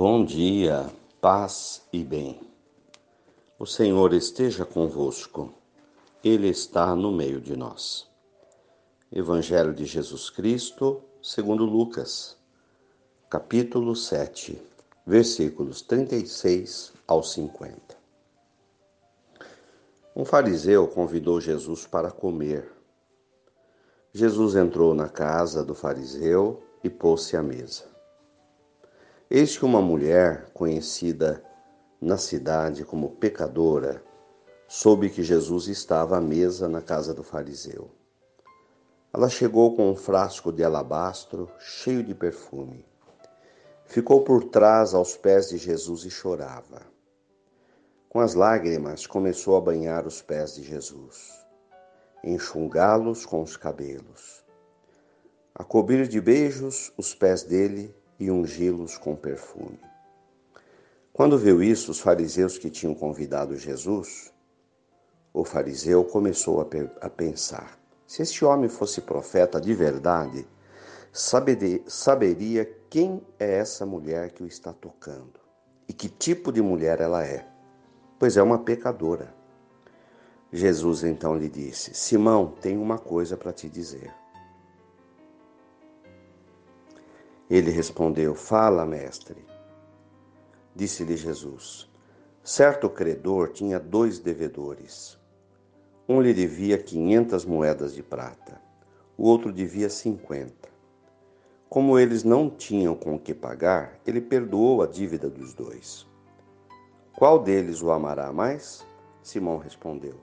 Bom dia, paz e bem. O Senhor esteja convosco, Ele está no meio de nós. Evangelho de Jesus Cristo, segundo Lucas, capítulo 7, versículos 36 ao 50. Um fariseu convidou Jesus para comer. Jesus entrou na casa do fariseu e pôs-se à mesa. Eis que uma mulher, conhecida na cidade como pecadora, soube que Jesus estava à mesa na casa do fariseu. Ela chegou com um frasco de alabastro cheio de perfume. Ficou por trás aos pés de Jesus e chorava. Com as lágrimas começou a banhar os pés de Jesus, enxugá-los com os cabelos, a cobrir de beijos os pés dele e ungí-los com perfume. Quando viu isso, os fariseus que tinham convidado Jesus, o fariseu começou a, a pensar: se este homem fosse profeta de verdade, saberia quem é essa mulher que o está tocando e que tipo de mulher ela é, pois é uma pecadora. Jesus então lhe disse: Simão, tenho uma coisa para te dizer. Ele respondeu: Fala, mestre. Disse-lhe Jesus: Certo credor tinha dois devedores. Um lhe devia quinhentas moedas de prata, o outro devia cinquenta. Como eles não tinham com que pagar, ele perdoou a dívida dos dois. Qual deles o amará mais? Simão respondeu: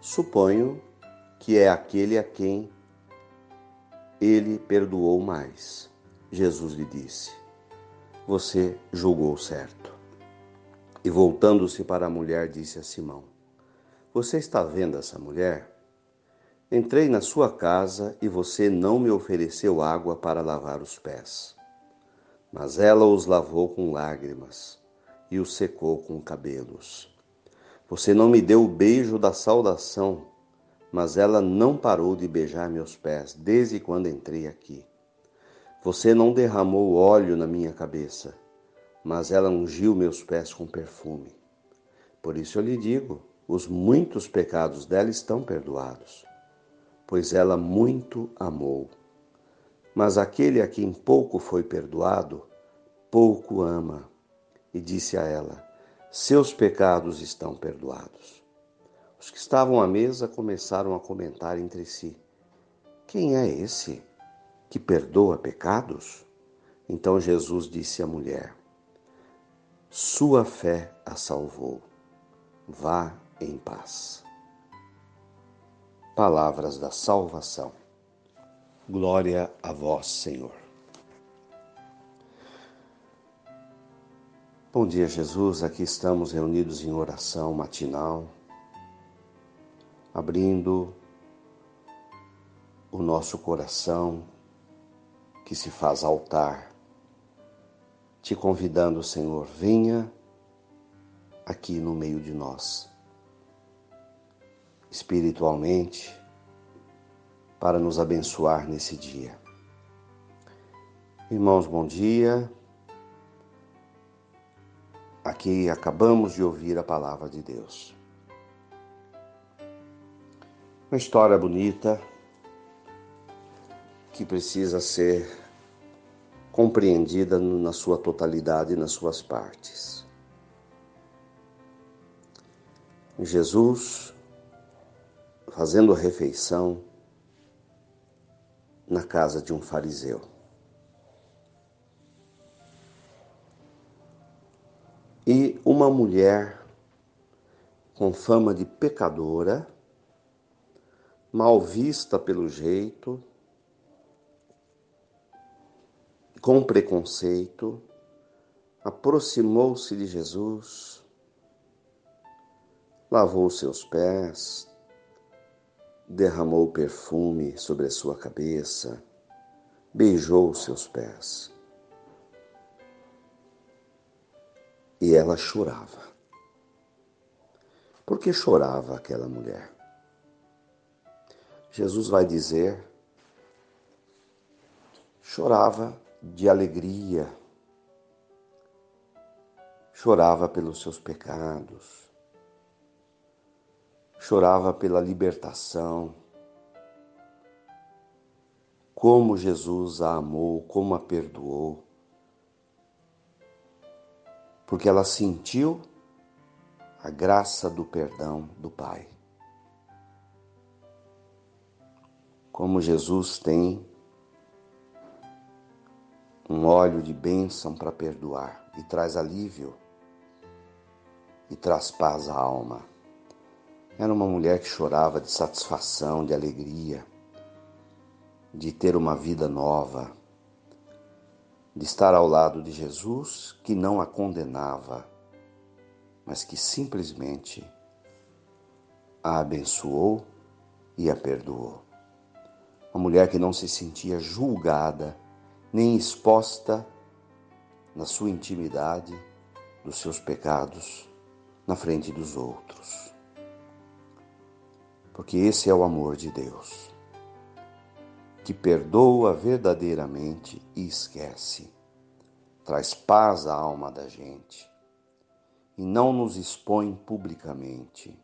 Suponho que é aquele a quem ele perdoou mais. Jesus lhe disse: Você julgou certo. E voltando-se para a mulher, disse a Simão: Você está vendo essa mulher? Entrei na sua casa e você não me ofereceu água para lavar os pés. Mas ela os lavou com lágrimas e os secou com cabelos. Você não me deu o beijo da saudação, mas ela não parou de beijar meus pés desde quando entrei aqui. Você não derramou óleo na minha cabeça, mas ela ungiu meus pés com perfume. Por isso eu lhe digo: os muitos pecados dela estão perdoados, pois ela muito amou. Mas aquele a quem pouco foi perdoado, pouco ama. E disse a ela: Seus pecados estão perdoados. Os que estavam à mesa começaram a comentar entre si: Quem é esse? Que perdoa pecados? Então Jesus disse à mulher: Sua fé a salvou. Vá em paz. Palavras da salvação. Glória a vós, Senhor. Bom dia, Jesus. Aqui estamos reunidos em oração matinal, abrindo o nosso coração que se faz altar, te convidando, Senhor, venha aqui no meio de nós, espiritualmente, para nos abençoar nesse dia. Irmãos, bom dia. Aqui acabamos de ouvir a palavra de Deus. Uma história bonita que precisa ser compreendida na sua totalidade, nas suas partes. Jesus fazendo refeição na casa de um fariseu. E uma mulher com fama de pecadora, mal vista pelo jeito, com preconceito, aproximou-se de Jesus, lavou seus pés, derramou perfume sobre a sua cabeça, beijou seus pés. E ela chorava. Por que chorava aquela mulher? Jesus vai dizer: chorava de alegria, chorava pelos seus pecados, chorava pela libertação. Como Jesus a amou, como a perdoou, porque ela sentiu a graça do perdão do Pai. Como Jesus tem um óleo de bênção para perdoar e traz alívio e traz paz à alma. Era uma mulher que chorava de satisfação, de alegria, de ter uma vida nova, de estar ao lado de Jesus que não a condenava, mas que simplesmente a abençoou e a perdoou. Uma mulher que não se sentia julgada nem exposta na sua intimidade dos seus pecados na frente dos outros. Porque esse é o amor de Deus, que perdoa verdadeiramente e esquece, traz paz à alma da gente e não nos expõe publicamente,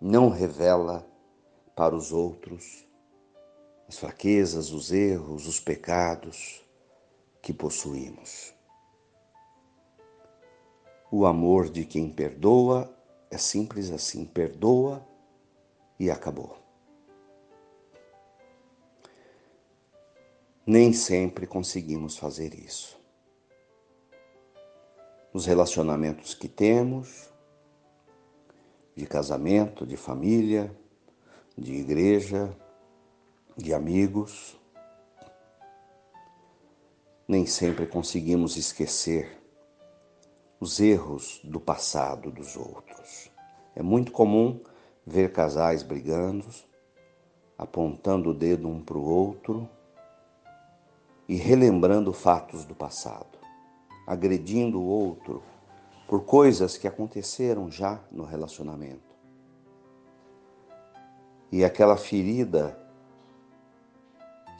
não revela para os outros as fraquezas, os erros, os pecados que possuímos. O amor de quem perdoa é simples assim: perdoa e acabou. Nem sempre conseguimos fazer isso. Nos relacionamentos que temos, de casamento, de família, de igreja, de amigos. Nem sempre conseguimos esquecer os erros do passado dos outros. É muito comum ver casais brigando, apontando o dedo um para o outro e relembrando fatos do passado, agredindo o outro por coisas que aconteceram já no relacionamento. E aquela ferida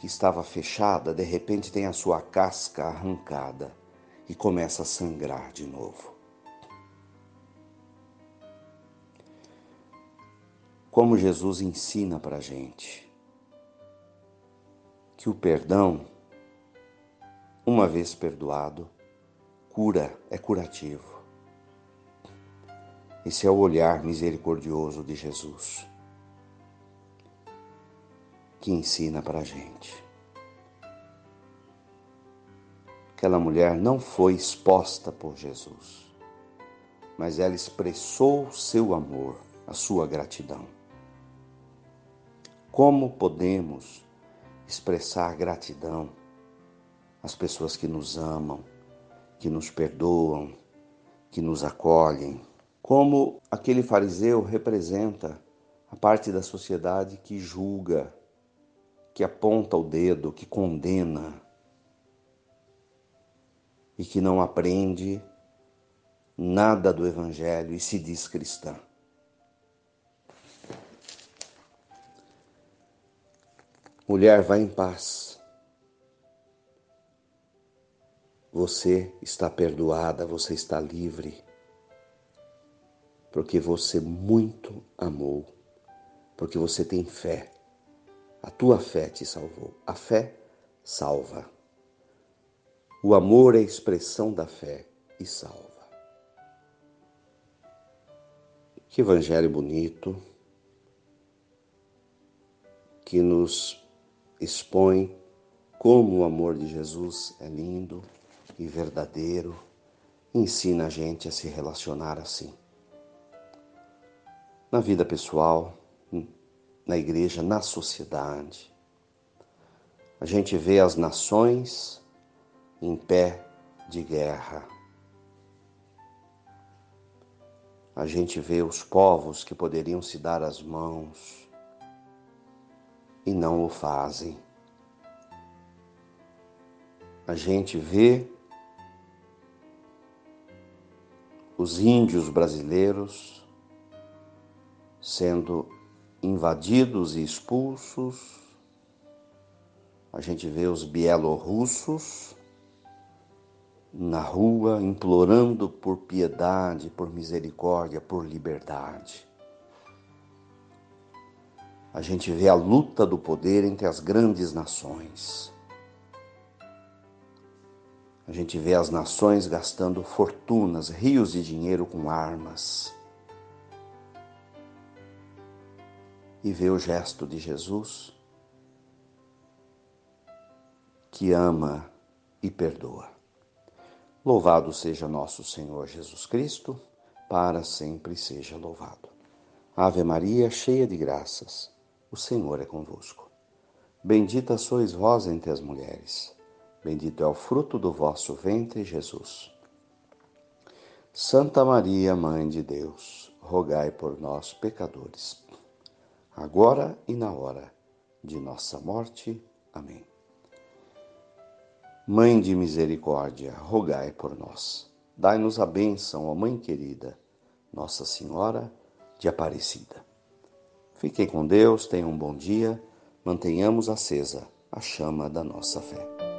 que estava fechada, de repente tem a sua casca arrancada e começa a sangrar de novo. Como Jesus ensina para a gente que o perdão, uma vez perdoado, cura, é curativo. Esse é o olhar misericordioso de Jesus que ensina para a gente. Aquela mulher não foi exposta por Jesus, mas ela expressou seu amor, a sua gratidão. Como podemos expressar gratidão às pessoas que nos amam, que nos perdoam, que nos acolhem? Como aquele fariseu representa a parte da sociedade que julga, que aponta o dedo, que condena e que não aprende nada do Evangelho e se diz cristã. Mulher, vá em paz. Você está perdoada, você está livre, porque você muito amou, porque você tem fé a tua fé te salvou. A fé salva. O amor é a expressão da fé e salva. Que evangelho bonito que nos expõe como o amor de Jesus é lindo e verdadeiro, ensina a gente a se relacionar assim. Na vida pessoal, na igreja, na sociedade. A gente vê as nações em pé de guerra. A gente vê os povos que poderiam se dar as mãos e não o fazem. A gente vê os índios brasileiros sendo invadidos e expulsos. A gente vê os bielorrussos na rua implorando por piedade, por misericórdia, por liberdade. A gente vê a luta do poder entre as grandes nações. A gente vê as nações gastando fortunas, rios de dinheiro com armas. E vê o gesto de Jesus que ama e perdoa. Louvado seja nosso Senhor Jesus Cristo, para sempre seja louvado. Ave Maria, cheia de graças, o Senhor é convosco. Bendita sois vós entre as mulheres, bendito é o fruto do vosso ventre, Jesus. Santa Maria, Mãe de Deus, rogai por nós, pecadores, agora e na hora de nossa morte. Amém. Mãe de misericórdia, rogai por nós. Dai-nos a bênção, ó Mãe querida, Nossa Senhora de Aparecida. Fiquem com Deus, tenham um bom dia, mantenhamos acesa a chama da nossa fé.